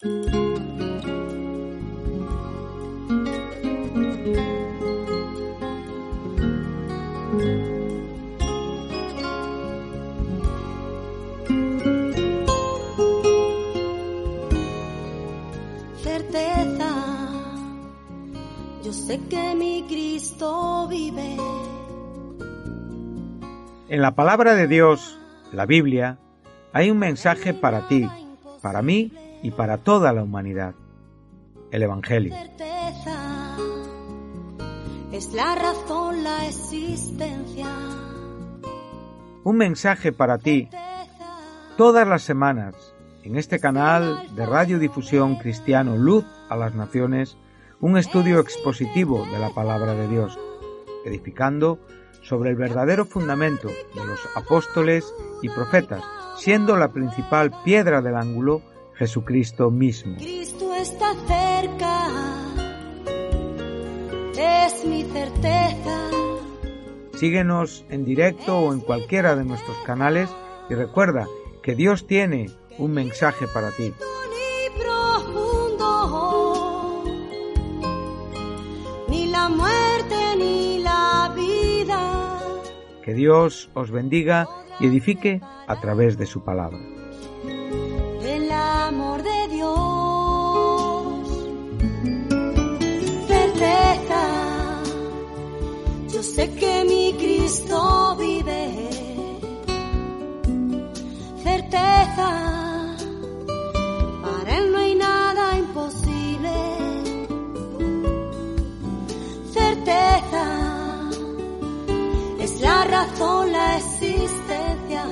En la palabra de Dios, la Biblia, hay un mensaje para ti, para mí y para toda la humanidad. El Evangelio. Es la razón, la existencia. Un mensaje para ti todas las semanas en este canal de radiodifusión cristiano Luz a las Naciones, un estudio expositivo de la palabra de Dios, edificando sobre el verdadero fundamento de los apóstoles y profetas, siendo la principal piedra del ángulo Jesucristo mismo. Cristo está cerca, es mi certeza. Síguenos en directo o en cualquiera de nuestros canales y recuerda que Dios tiene un mensaje para ti. Que Dios os bendiga y edifique a través de su palabra. Sé que mi Cristo vive, certeza, para Él no hay nada imposible, certeza, es la razón, la existencia.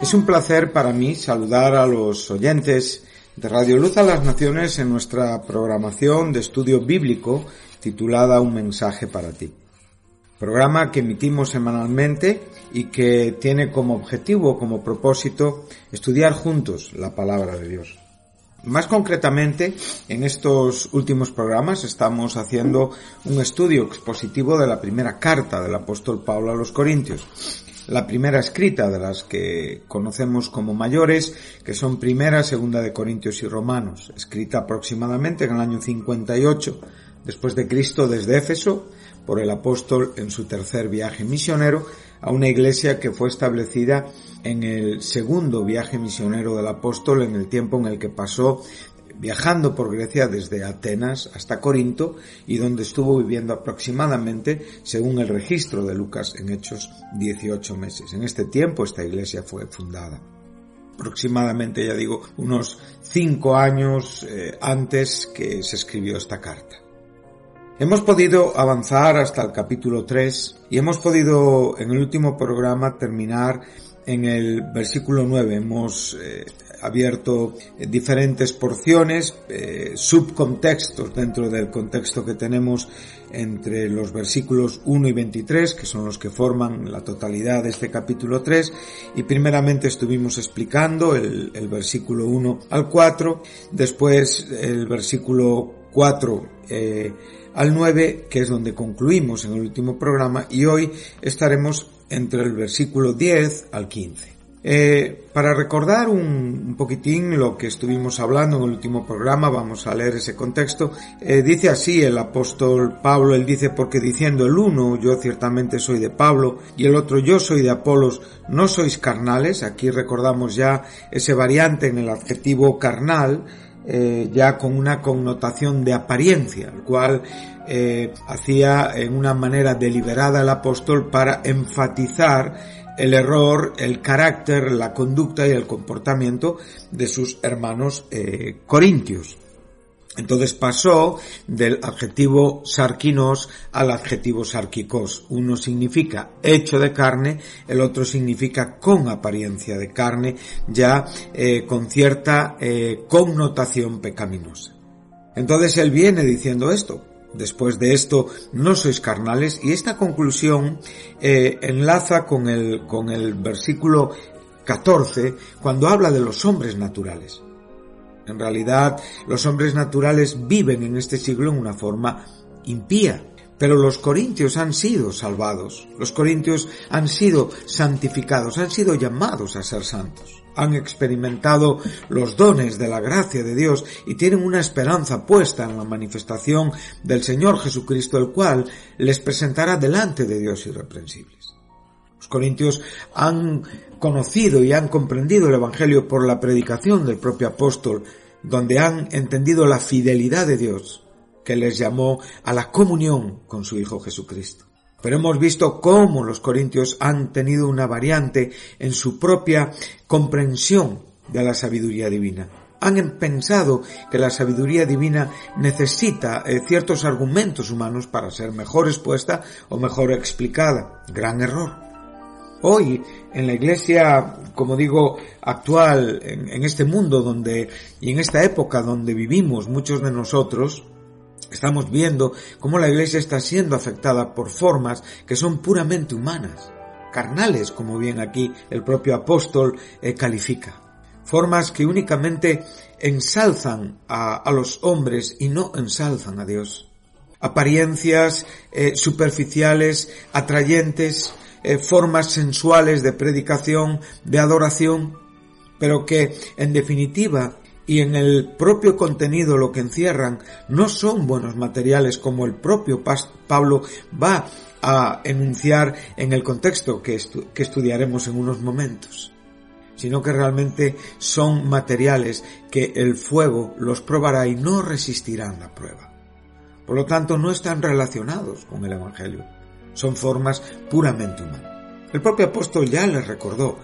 Es un placer para mí saludar a los oyentes de Radio Luz a las Naciones en nuestra programación de estudio bíblico titulada Un mensaje para ti. Programa que emitimos semanalmente y que tiene como objetivo, como propósito, estudiar juntos la palabra de Dios. Más concretamente, en estos últimos programas estamos haciendo un estudio expositivo de la primera carta del apóstol Pablo a los Corintios la primera escrita de las que conocemos como mayores, que son primera, segunda de Corintios y Romanos, escrita aproximadamente en el año 58 después de Cristo desde Éfeso por el apóstol en su tercer viaje misionero a una iglesia que fue establecida en el segundo viaje misionero del apóstol en el tiempo en el que pasó viajando por Grecia desde Atenas hasta Corinto y donde estuvo viviendo aproximadamente, según el registro de Lucas en Hechos, 18 meses. En este tiempo esta iglesia fue fundada. Aproximadamente, ya digo, unos cinco años eh, antes que se escribió esta carta. Hemos podido avanzar hasta el capítulo 3 y hemos podido en el último programa terminar en el versículo 9. Hemos eh, abierto eh, diferentes porciones, eh, subcontextos dentro del contexto que tenemos entre los versículos 1 y 23, que son los que forman la totalidad de este capítulo 3, y primeramente estuvimos explicando el, el versículo 1 al 4, después el versículo 4 eh, al 9, que es donde concluimos en el último programa, y hoy estaremos entre el versículo 10 al 15. Eh, para recordar un, poquitín lo que estuvimos hablando en el último programa, vamos a leer ese contexto. Eh, dice así el apóstol Pablo, él dice, porque diciendo el uno, yo ciertamente soy de Pablo, y el otro, yo soy de Apolos, no sois carnales. Aquí recordamos ya ese variante en el adjetivo carnal, eh, ya con una connotación de apariencia, el cual hacía en una manera deliberada el apóstol para enfatizar el error, el carácter, la conducta y el comportamiento de sus hermanos eh, corintios. Entonces pasó del adjetivo sarquinos al adjetivo sarquicos. Uno significa hecho de carne, el otro significa con apariencia de carne, ya eh, con cierta eh, connotación pecaminosa. Entonces él viene diciendo esto, Después de esto, no sois carnales y esta conclusión eh, enlaza con el, con el versículo 14 cuando habla de los hombres naturales. En realidad, los hombres naturales viven en este siglo en una forma impía, pero los corintios han sido salvados, los corintios han sido santificados, han sido llamados a ser santos. han experimentado los dones de la gracia de Dios y tienen una esperanza puesta en la manifestación del Señor Jesucristo, el cual les presentará delante de Dios irreprensibles. Corintios han conocido y han comprendido el Evangelio por la predicación del propio apóstol, donde han entendido la fidelidad de Dios, que les llamó a la comunión con su Hijo Jesucristo. Pero hemos visto cómo los corintios han tenido una variante en su propia comprensión de la sabiduría divina. Han pensado que la sabiduría divina necesita eh, ciertos argumentos humanos para ser mejor expuesta o mejor explicada. Gran error. Hoy, en la iglesia, como digo, actual, en, este mundo donde, y en esta época donde vivimos muchos de nosotros, Estamos viendo cómo la Iglesia está siendo afectada por formas que son puramente humanas, carnales, como bien aquí el propio apóstol eh, califica. Formas que únicamente ensalzan a, los hombres y no ensalzan a Dios. Apariencias eh, superficiales, atrayentes, eh, formas sensuales de predicación, de adoración, pero que en definitiva y en el propio contenido lo que encierran no son buenos materiales como el propio Pablo va a enunciar en el contexto que, que estudiaremos en unos momentos, sino que realmente son materiales que el fuego los probará y no resistirán la prueba. Por lo tanto, no están relacionados con el Evangelio, son formas puramente humanas. El propio apóstol ya les recordó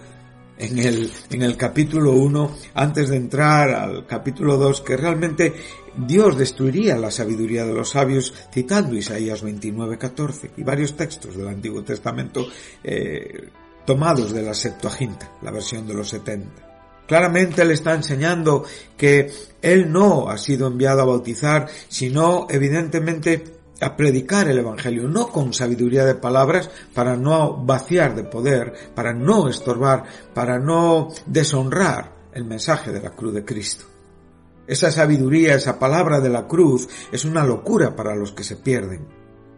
en el, en el capítulo 1, antes de entrar al capítulo 2, que realmente Dios destruiría la sabiduría de los sabios, citando Isaías 29, 14 y varios textos del Antiguo Testamento eh, tomados de la Septuaginta, la versión de los 70. Claramente le está enseñando que él no ha sido enviado a bautizar, sino evidentemente a predicar el Evangelio, no con sabiduría de palabras, para no vaciar de poder, para no estorbar, para no deshonrar el mensaje de la cruz de Cristo. Esa sabiduría, esa palabra de la cruz, es una locura para los que se pierden,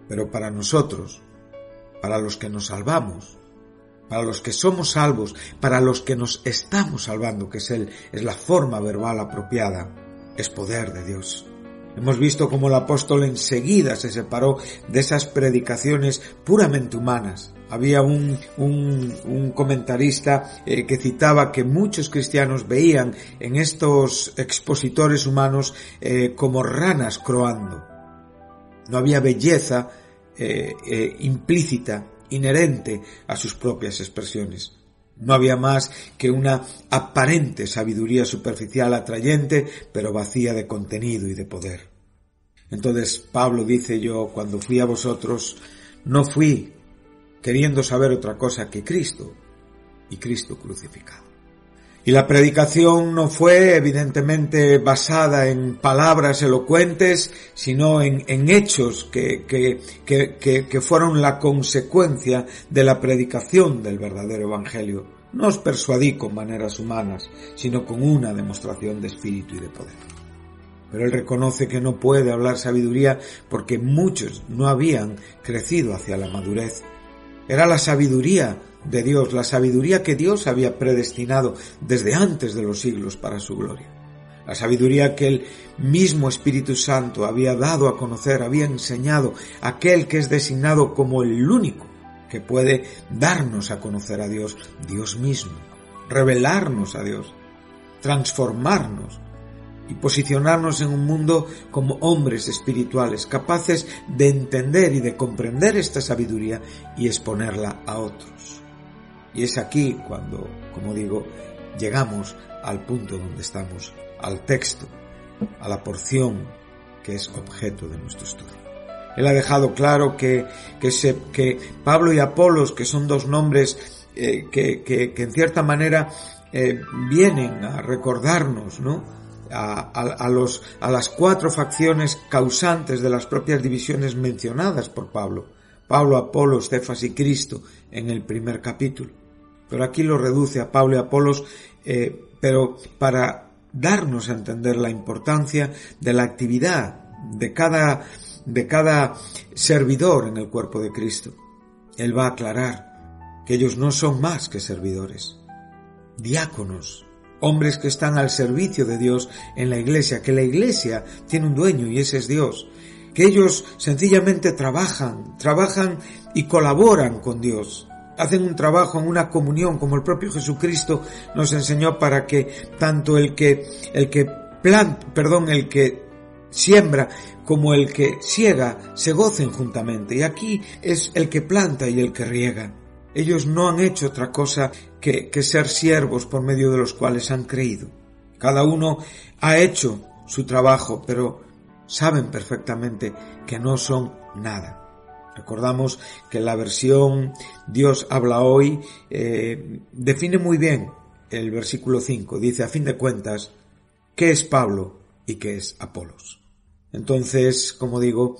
pero para nosotros, para los que nos salvamos, para los que somos salvos, para los que nos estamos salvando, que es, el, es la forma verbal apropiada, es poder de Dios. Hemos visto cómo el apóstol enseguida se separó de esas predicaciones puramente humanas. Había un, un, comentarista eh, que citaba que muchos cristianos veían en estos expositores humanos eh, como ranas croando. No había belleza eh, implícita, inherente a sus propias expresiones. No había más que una aparente sabiduría superficial atrayente, pero vacía de contenido y de poder. Entonces Pablo dice yo, cuando fui a vosotros, no fui queriendo saber otra cosa que Cristo y Cristo crucificado. Y la predicación no fue evidentemente basada en palabras elocuentes, sino en, hechos que, que, fueron la consecuencia de la predicación del verdadero Evangelio. No os persuadí con maneras humanas, sino con una demostración de espíritu y de poder. Pero él reconoce que no puede hablar sabiduría porque muchos no habían crecido hacia la madurez. Era la sabiduría de Dios, la sabiduría que Dios había predestinado desde antes de los siglos para su gloria. La sabiduría que el mismo Espíritu Santo había dado a conocer, había enseñado, aquel que es designado como el único que puede darnos a conocer a Dios, Dios mismo, revelarnos a Dios, transformarnos y posicionarnos en un mundo como hombres espirituales, capaces de entender y de comprender esta sabiduría y exponerla a otros. Y es aquí cuando, como digo, llegamos al punto donde estamos, al texto, a la porción que es objeto de nuestro estudio. Él ha dejado claro que, que, Pablo y Apolos, que son dos nombres eh, que, que, en cierta manera eh, vienen a recordarnos, ¿no? A, los, a las cuatro facciones causantes de las propias divisiones mencionadas por Pablo. Pablo, Apolo, Cefas y Cristo en el primer capítulo pero aquí lo reduce a Pablo y Apolos, eh, pero para darnos a entender la importancia de la actividad de cada, de cada servidor en el cuerpo de Cristo. Él va a aclarar que ellos no son más que servidores, diáconos hombres que están al servicio de Dios en la iglesia, que la iglesia tiene un dueño y ese es Dios, que ellos sencillamente trabajan, trabajan y colaboran con Dios, hacen un trabajo en una comunión como el propio Jesucristo nos enseñó para que tanto el que el que perdón, el que siembra como el que ciega se gocen juntamente. Y aquí es el que planta y el que riega. Ellos no han hecho otra cosa que ser siervos por medio de los cuales han creído. Cada uno ha hecho su trabajo, pero saben perfectamente que no son nada. Recordamos que la versión Dios habla hoy eh, define muy bien el versículo 5. Dice, a fin de cuentas, ¿qué es Pablo y qué es Apolos? Entonces, como digo,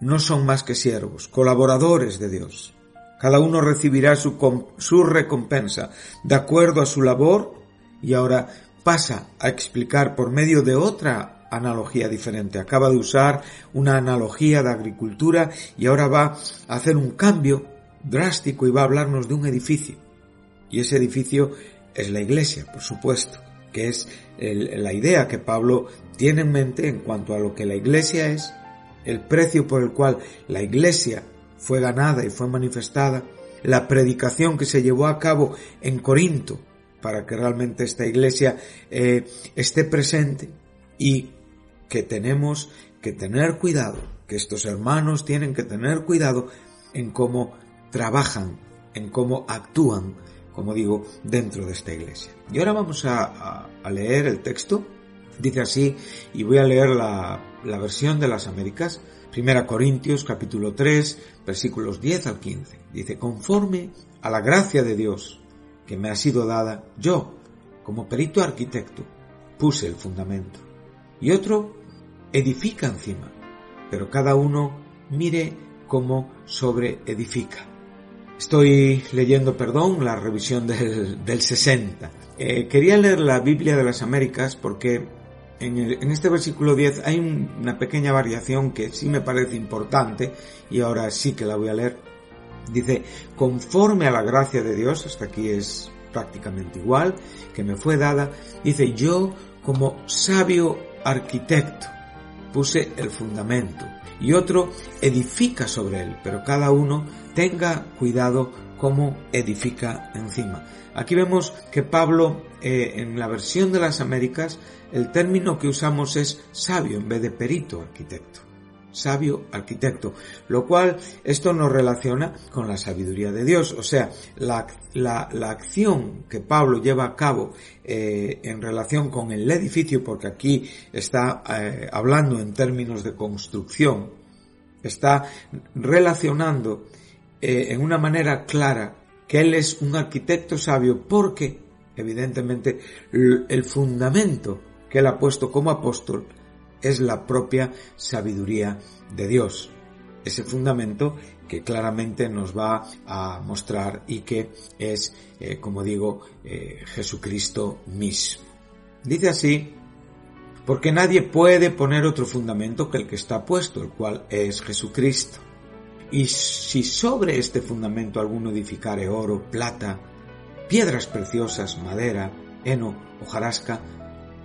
no son más que siervos, colaboradores de Dios. Cada uno recibirá su, su recompensa de acuerdo a su labor y ahora pasa a explicar por medio de otra analogía diferente. Acaba de usar una analogía de agricultura y ahora va a hacer un cambio drástico y va a hablarnos de un edificio. Y ese edificio es la iglesia, por supuesto, que es la idea que Pablo tiene en mente en cuanto a lo que la iglesia es, el precio por el cual la iglesia fue ganada y fue manifestada, la predicación que se llevó a cabo en Corinto para que realmente esta iglesia eh, esté presente y que tenemos que tener cuidado, que estos hermanos tienen que tener cuidado en cómo trabajan, en cómo actúan, como digo, dentro de esta iglesia. Y ahora vamos a, leer el texto. Dice así, y voy a leer la, la versión de las Américas, Primera Corintios capítulo 3, versículos 10 al 15. Dice, conforme a la gracia de Dios que me ha sido dada, yo, como perito arquitecto, puse el fundamento. Y otro edifica encima, pero cada uno mire cómo sobre edifica. Estoy leyendo, perdón, la revisión del, del 60. Eh, quería leer la Biblia de las Américas porque en, este versículo 10 hay una pequeña variación que sí me parece importante y ahora sí que la voy a leer. Dice, conforme a la gracia de Dios, hasta aquí es prácticamente igual, que me fue dada, dice, yo como sabio arquitecto, puse el fundamento y otro edifica sobre él, pero cada uno tenga cuidado cómo edifica encima. Aquí vemos que Pablo, eh, en la versión de las Américas, el término que usamos es sabio en vez de perito arquitecto sabio arquitecto, lo cual esto nos relaciona con la sabiduría de Dios, o sea, la, la, la acción que Pablo lleva a cabo eh, en relación con el edificio, porque aquí está eh, hablando en términos de construcción, está relacionando eh, en una manera clara que él es un arquitecto sabio porque, evidentemente, el fundamento que él ha puesto como apóstol es la propia sabiduría de Dios. Ese fundamento que claramente nos va a mostrar y que es, eh, como digo, eh, Jesucristo mismo. Dice así, porque nadie puede poner otro fundamento que el que está puesto, el cual es Jesucristo. Y si sobre este fundamento alguno edificare oro, plata, piedras preciosas, madera, heno, hojarasca,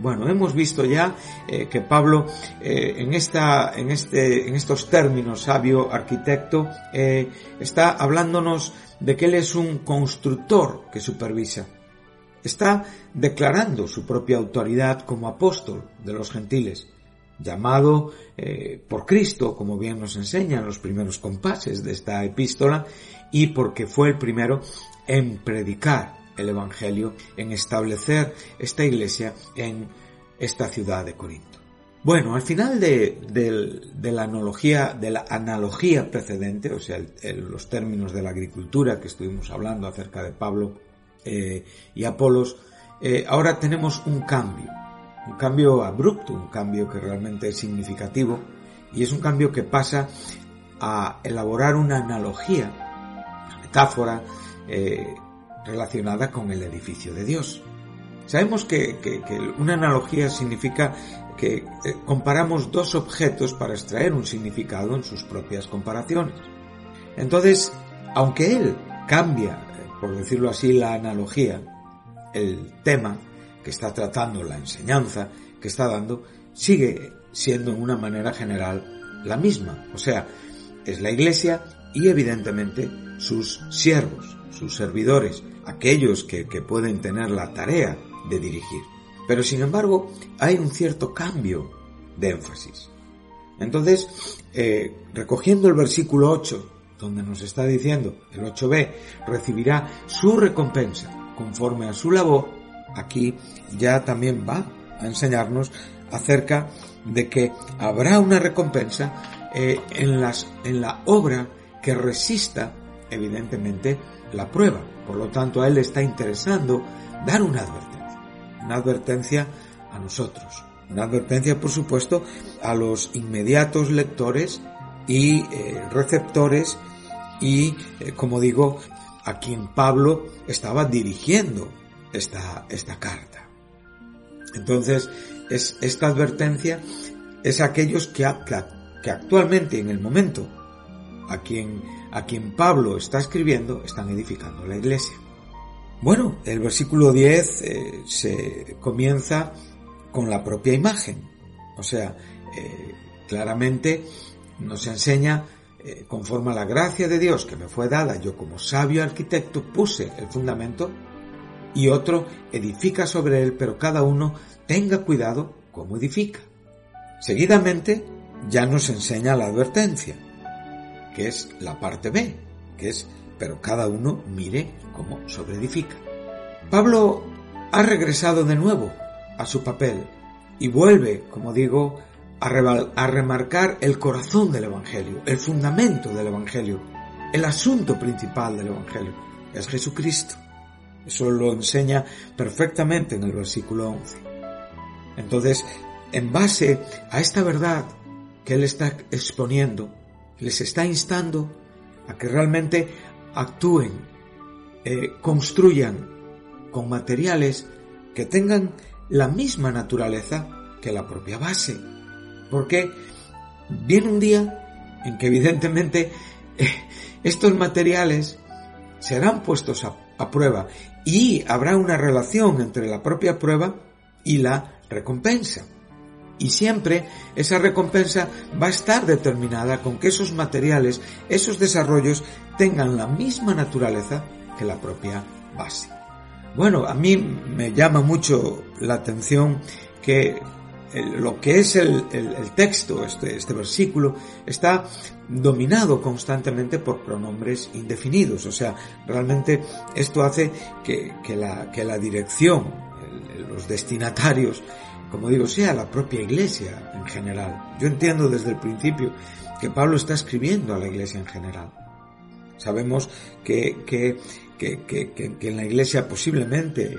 Bueno, hemos visto ya eh, que Pablo eh, en, esta, en, este, en estos términos, sabio, arquitecto, eh, está hablándonos de que él es un constructor que supervisa. Está declarando su propia autoridad como apóstol de los gentiles, llamado por Cristo, como bien nos enseñan los primeros compases de esta epístola, y porque fue el primero en predicar el Evangelio en establecer esta iglesia en esta ciudad de Corinto. Bueno, al final de, la analogía, de la analogía precedente, o sea, los términos de la agricultura que estuvimos hablando acerca de Pablo eh, y Apolos, eh, ahora tenemos un cambio, un cambio abrupto, un cambio que realmente es significativo, Y es un cambio que pasa a elaborar una analogía, una metáfora eh, relacionada con el edificio de Dios. Sabemos que, una analogía significa que eh, comparamos dos objetos para extraer un significado en sus propias comparaciones. Entonces, aunque él cambia, eh, por decirlo así, la analogía, el tema que está tratando, la enseñanza que está dando, sigue siendo en una manera general la misma. O sea, es la iglesia y evidentemente sus siervos, sus servidores, aquellos que, pueden tener la tarea de dirigir. Pero sin embargo, hay un cierto cambio de énfasis. Entonces, eh, recogiendo el versículo 8, donde nos está diciendo, el 8b, recibirá su recompensa conforme a su labor, aquí ya también va a enseñarnos acerca de que habrá una recompensa eh, en, las, en la obra que resista, evidentemente, la prueba. Por lo tanto, a él le está interesando dar una advertencia. Una advertencia a nosotros. Una advertencia, por supuesto, a los inmediatos lectores y eh, receptores y, eh, como digo, a quien Pablo estaba dirigiendo esta, esta carta. Entonces, es, esta advertencia es aquellos que, que actualmente, en el momento, a quien, a quien Pablo está escribiendo, están edificando la iglesia. Bueno, el versículo 10 eh, se comienza con la propia imagen. O sea, eh, claramente nos enseña, eh, conforme a la gracia de Dios que me fue dada, yo como sabio arquitecto puse el fundamento y otro edifica sobre él, pero cada uno tenga cuidado cómo edifica. Seguidamente ya nos enseña la advertencia, que es la parte B, que es, pero cada uno mire cómo sobreedifica. Pablo ha regresado de nuevo a su papel y vuelve, como digo, a, a remarcar el corazón del Evangelio, el fundamento del Evangelio, el asunto principal del Evangelio, es Jesucristo. Eso lo enseña perfectamente en el versículo 11. Entonces, en base a esta verdad que Él está exponiendo, les está instando a que realmente actúen, eh, construyan con materiales que tengan la misma naturaleza que la propia base. Porque viene un día en que evidentemente eh, estos materiales serán puestos a prueba y habrá una relación entre la propia prueba y la recompensa. Y siempre esa recompensa va a estar determinada con que esos materiales, esos desarrollos tengan la misma naturaleza que la propia base. Bueno, a mí me llama mucho la atención que lo que es el, texto, este, este, versículo, está dominado constantemente por pronombres indefinidos. O sea, realmente esto hace que, la, que la dirección, los destinatarios, como digo, sea la propia iglesia en general. Yo entiendo desde el principio que Pablo está escribiendo a la iglesia en general. Sabemos que, que, que, en la iglesia posiblemente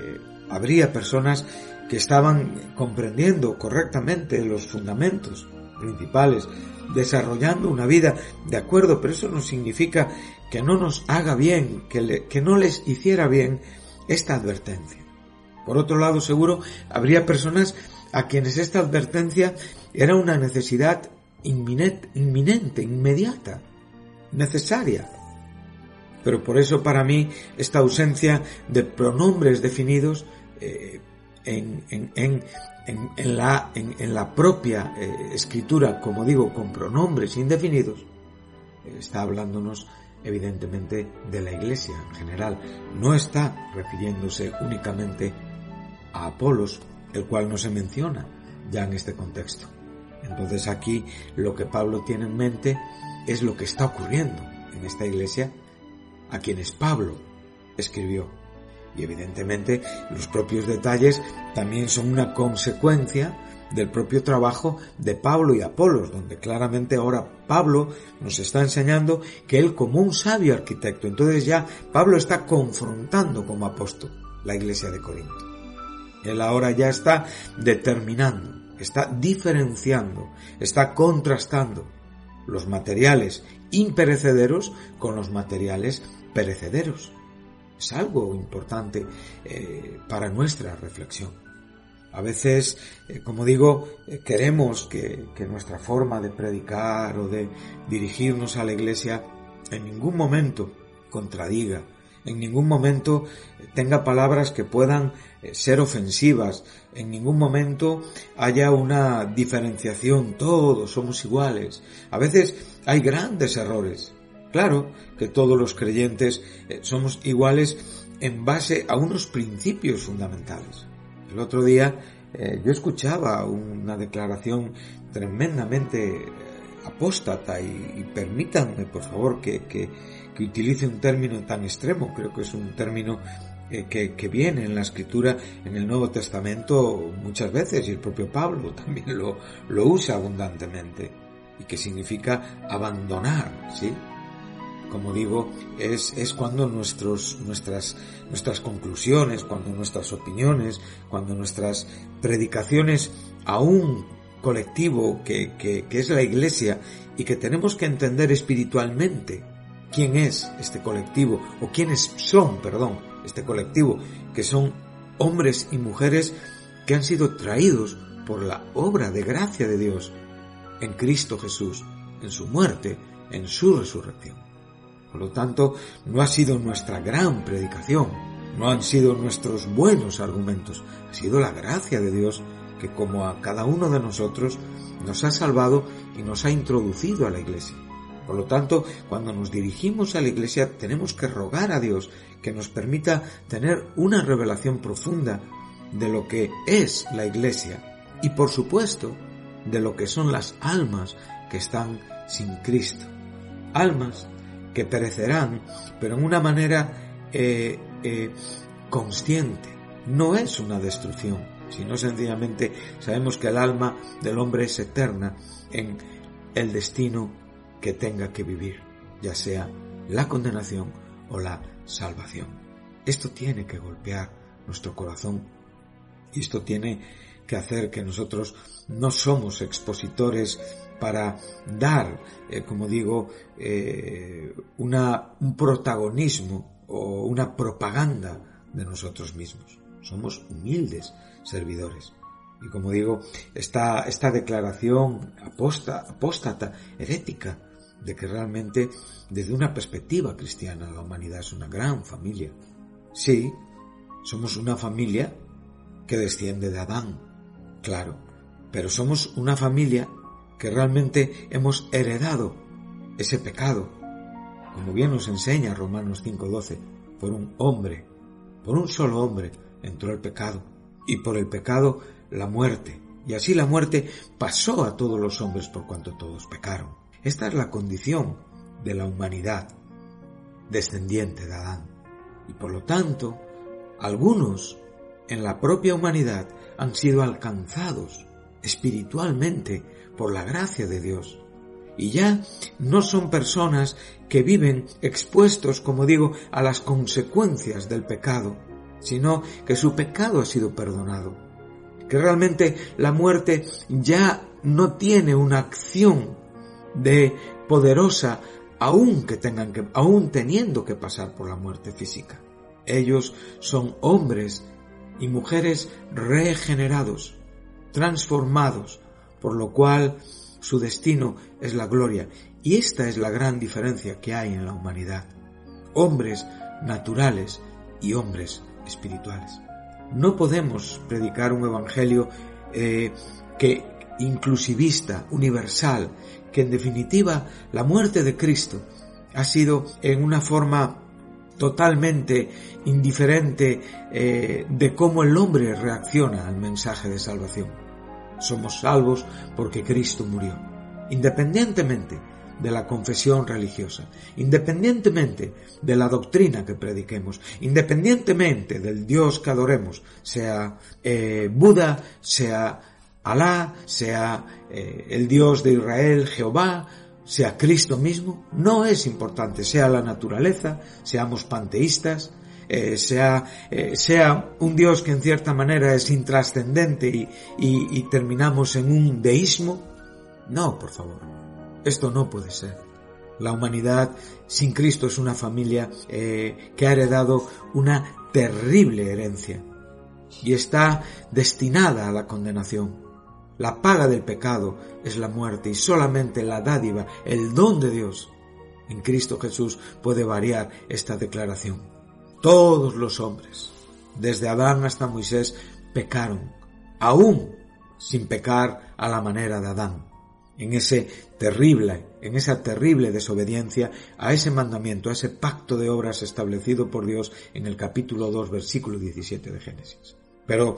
habría personas que estaban comprendiendo correctamente los fundamentos principales, desarrollando una vida de acuerdo, pero eso no significa que no nos haga bien, que, que no les hiciera bien esta advertencia. Por otro lado, seguro habría personas a quienes esta advertencia era una necesidad inminente, inmediata, necesaria. Pero por eso para mí esta ausencia de pronombres definidos eh, en, la, en, la, propia eh, escritura, como digo, con pronombres indefinidos, está hablándonos evidentemente de la iglesia en general. No está refiriéndose únicamente a Apolos el cual no se menciona ya en este contexto. Entonces aquí lo que Pablo tiene en mente es lo que está ocurriendo en esta iglesia a quienes Pablo escribió. Y evidentemente los propios detalles también son una consecuencia del propio trabajo de Pablo y Apolos, donde claramente ahora Pablo nos está enseñando que él como un sabio arquitecto, entonces ya Pablo está confrontando como apóstol la iglesia de Corinto. Él ahora ya está determinando está diferenciando, está contrastando los materiales imperecederos con los materiales perecederos. Es algo importante eh, para nuestra reflexión. A veces, eh, como digo, eh, queremos que, que nuestra forma de predicar o de dirigirnos a la iglesia en ningún momento contradiga, en ningún momento tenga palabras que puedan ser ofensivas, en ningún momento haya una diferenciación, todos somos iguales. A veces hay grandes errores. Claro que todos los creyentes eh, somos iguales en base a unos principios fundamentales. El otro día eh, yo escuchaba una declaración tremendamente eh, apóstata y, permítanme por favor que, que utilice un término tan extremo, creo que es un término que, viene en la escritura en el Nuevo Testamento muchas veces y el propio Pablo también lo, lo usa abundantemente y que significa abandonar, ¿sí? Como digo, es, es cuando nuestros, nuestras, nuestras conclusiones, cuando nuestras opiniones, cuando nuestras predicaciones a un colectivo que, que, que es la iglesia y que tenemos que entender espiritualmente quién es este colectivo o quiénes son, perdón, este colectivo, que son hombres y mujeres que han sido traídos por la obra de gracia de Dios en Cristo Jesús, en su muerte, en su resurrección. Por lo tanto, no ha sido nuestra gran predicación, no han sido nuestros buenos argumentos, ha sido la gracia de Dios que como a cada uno de nosotros nos ha salvado y nos ha introducido a la iglesia. Por lo tanto, cuando nos dirigimos a la Iglesia tenemos que rogar a Dios que nos permita tener una revelación profunda de lo que es la Iglesia y por supuesto de lo que son las almas que están sin Cristo. Almas que perecerán, pero en una manera eh, eh, consciente. No es una destrucción, sino sencillamente sabemos que el alma del hombre es eterna en el destino que tenga que vivir, ya sea la condenación o la salvación. Esto tiene que golpear nuestro corazón y esto tiene que hacer que nosotros no somos expositores para dar, eh, como digo, eh, una, un protagonismo o una propaganda de nosotros mismos. Somos humildes servidores. Y como digo, esta, esta declaración apóstata, herética, de que realmente desde una perspectiva cristiana la humanidad es una gran familia. Sí, somos una familia que desciende de Adán, claro, pero somos una familia que realmente hemos heredado ese pecado, como bien nos enseña Romanos 5:12, por un hombre, por un solo hombre entró el pecado, y por el pecado la muerte, y así la muerte pasó a todos los hombres por cuanto todos pecaron. Esta es la condición de la humanidad descendiente de Adán. Y por lo tanto, algunos en la propia humanidad han sido alcanzados espiritualmente por la gracia de Dios. Y ya no son personas que viven expuestos, como digo, a las consecuencias del pecado, sino que su pecado ha sido perdonado. Que realmente la muerte ya no tiene una acción de poderosa aun que tengan que, aun teniendo que pasar por la muerte física. Ellos son hombres y mujeres regenerados, transformados, por lo cual su destino es la gloria. Y esta es la gran diferencia que hay en la humanidad. Hombres naturales y hombres espirituales. No podemos predicar un evangelio eh, que inclusivista, universal, que en definitiva la muerte de Cristo ha sido en una forma totalmente indiferente eh, de cómo el hombre reacciona al mensaje de salvación. Somos salvos porque Cristo murió, independientemente de la confesión religiosa, independientemente de la doctrina que prediquemos, independientemente del Dios que adoremos, sea eh, Buda, sea Alá, sea eh, el Dios de Israel, Jehová, sea Cristo mismo, no es importante, sea la naturaleza, seamos panteístas, eh, sea, sea un Dios que en cierta manera es intrascendente y, terminamos en un deísmo. No, por favor. Esto no puede ser. La humanidad sin Cristo es una familia eh, que ha heredado una terrible herencia y está destinada a la condenación. La paga del pecado es la muerte y solamente la dádiva, el don de Dios en Cristo Jesús puede variar esta declaración. Todos los hombres, desde Adán hasta Moisés, pecaron, aún sin pecar a la manera de Adán, en ese terrible, en esa terrible desobediencia a ese mandamiento, a ese pacto de obras establecido por Dios en el capítulo 2, versículo 17 de Génesis. Pero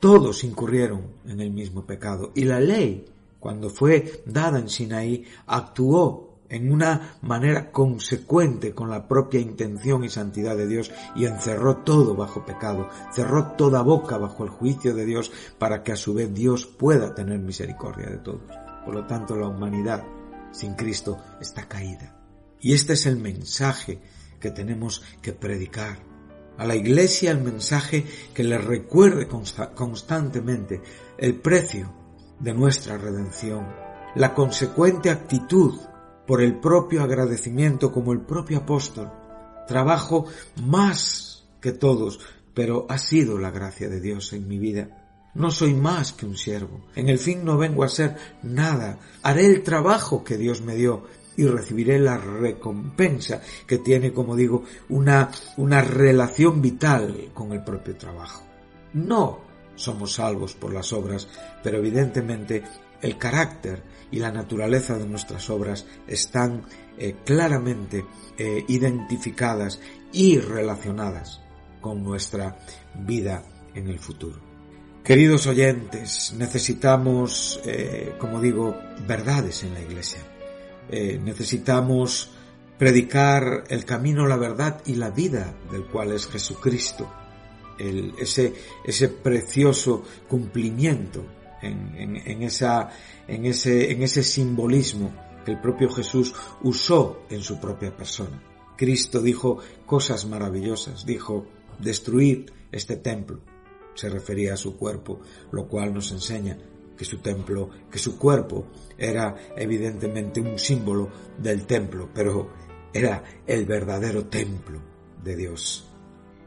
todos incurrieron en el mismo pecado y la ley, cuando fue dada en Sinaí, actuó en una manera consecuente con la propia intención y santidad de Dios y encerró todo bajo pecado, cerró toda boca bajo el juicio de Dios para que a su vez Dios pueda tener misericordia de todos. Por lo tanto, la humanidad sin Cristo está caída. Y este es el mensaje que tenemos que predicar. A la iglesia el mensaje que le recuerde constantemente el precio de nuestra redención, la consecuente actitud por el propio agradecimiento como el propio apóstol. Trabajo más que todos, pero ha sido la gracia de Dios en mi vida. No soy más que un siervo. En el fin no vengo a ser nada. Haré el trabajo que Dios me dio y recibiré la recompensa que tiene, como digo, una, una relación vital con el propio trabajo. No somos salvos por las obras, pero evidentemente el carácter y la naturaleza de nuestras obras están eh, claramente eh, identificadas y relacionadas con nuestra vida en el futuro. Queridos oyentes, necesitamos, eh, como digo, verdades en la iglesia. necesitamos predicar el camino, la verdad y la vida del cual es Jesucristo. ese, ese precioso cumplimiento en, esa, en, ese, en ese simbolismo que el propio Jesús usó en su propia persona. Cristo dijo cosas maravillosas, dijo, destruir este templo. Se refería a su cuerpo, lo cual nos enseña que su templo, que su cuerpo era evidentemente un símbolo del templo, pero era el verdadero templo de Dios.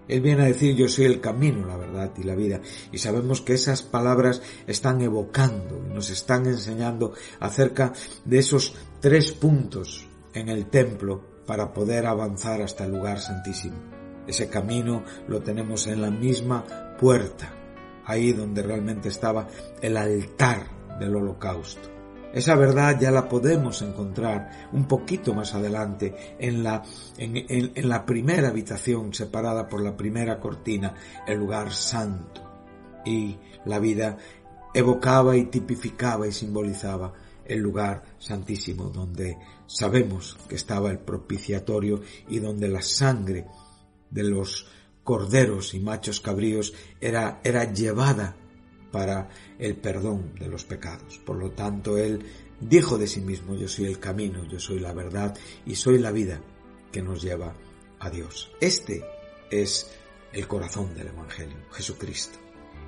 Él viene a decir yo soy el camino, la verdad y la vida. Y sabemos que esas palabras están evocando, nos están enseñando acerca de esos tres puntos en el templo para poder avanzar hasta el lugar santísimo. Ese camino lo tenemos en la misma puerta, ahí donde realmente estaba el altar del holocausto. Esa verdad ya la podemos encontrar un poquito más adelante en la, en, la primera habitación separada por la primera cortina, el lugar santo. Y la vida evocaba y tipificaba y simbolizaba el lugar santísimo donde sabemos que estaba el propiciatorio y donde la sangre de los corderos y machos cabríos era, era llevada para el perdón de los pecados. Por lo tanto, Él dijo de sí mismo, yo soy el camino, yo soy la verdad y soy la vida que nos lleva a Dios. Este es el corazón del Evangelio, Jesucristo.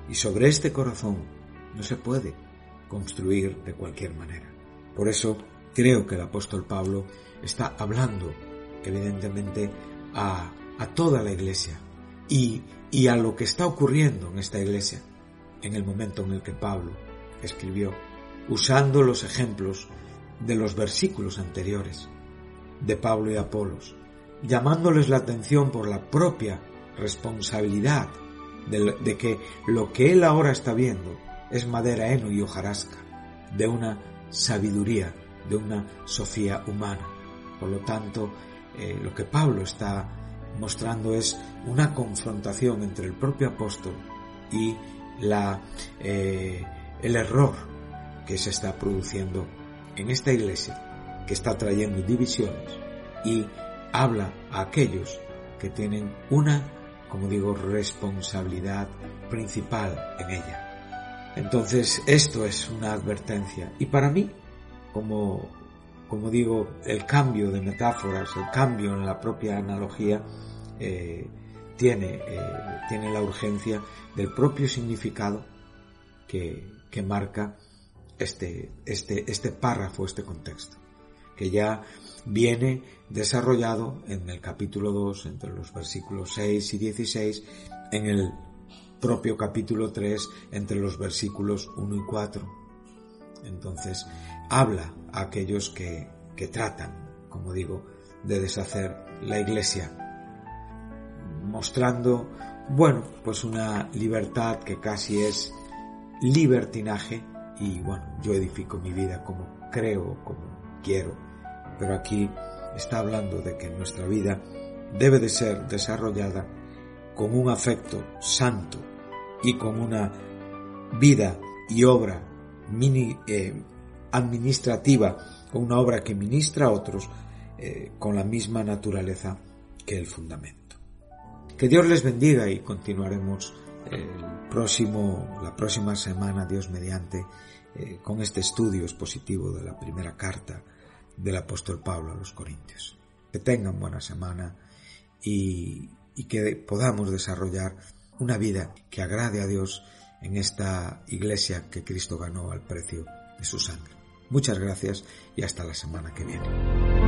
Y sobre este corazón no se puede construir de cualquier manera. Por eso creo que el apóstol Pablo está hablando evidentemente a, a toda la iglesia y, y a lo que está ocurriendo en esta iglesia en el momento en el que Pablo escribió, usando los ejemplos de los versículos anteriores de Pablo y Apolos, llamándoles la atención por la propia responsabilidad de, que lo que él ahora está viendo es madera, heno y hojarasca, de una sabiduría, de una sofía humana. Por lo tanto, eh, lo que Pablo está mostrando es una confrontación entre el propio apóstol y la, eh, el error que se está produciendo en esta iglesia, que está trayendo divisiones y habla a aquellos que tienen una, como digo, responsabilidad principal en ella. Entonces, esto es una advertencia. Y para mí, como, como digo, el cambio de metáforas, el cambio en la propia analogía, eh, tiene, eh, tiene la urgencia del propio significado que, que marca este, este, este párrafo, este contexto, que ya viene desarrollado en el capítulo 2, entre los versículos 6 y 16, en el propio capítulo 3, entre los versículos 1 y 4. Entonces, habla a aquellos que, que tratan, como digo, de deshacer la iglesia, mostrando, bueno, pues una libertad que casi es libertinaje. Y bueno, yo edifico mi vida como creo, como quiero, pero aquí está hablando de que nuestra vida debe de ser desarrollada con un afecto santo y con una vida y obra mini, eh, administrativa, con una obra que ministra a otros eh, con la misma naturaleza que el fundamento. Que Dios les bendiga y continuaremos el próximo, la próxima semana, Dios mediante, eh, con este estudio expositivo de la primera carta del apóstol Pablo a los Corintios. Que tengan buena semana y, y que podamos desarrollar una vida que agrade a Dios en esta iglesia que Cristo ganó al precio de su sangre. Muchas gracias y hasta la semana que viene.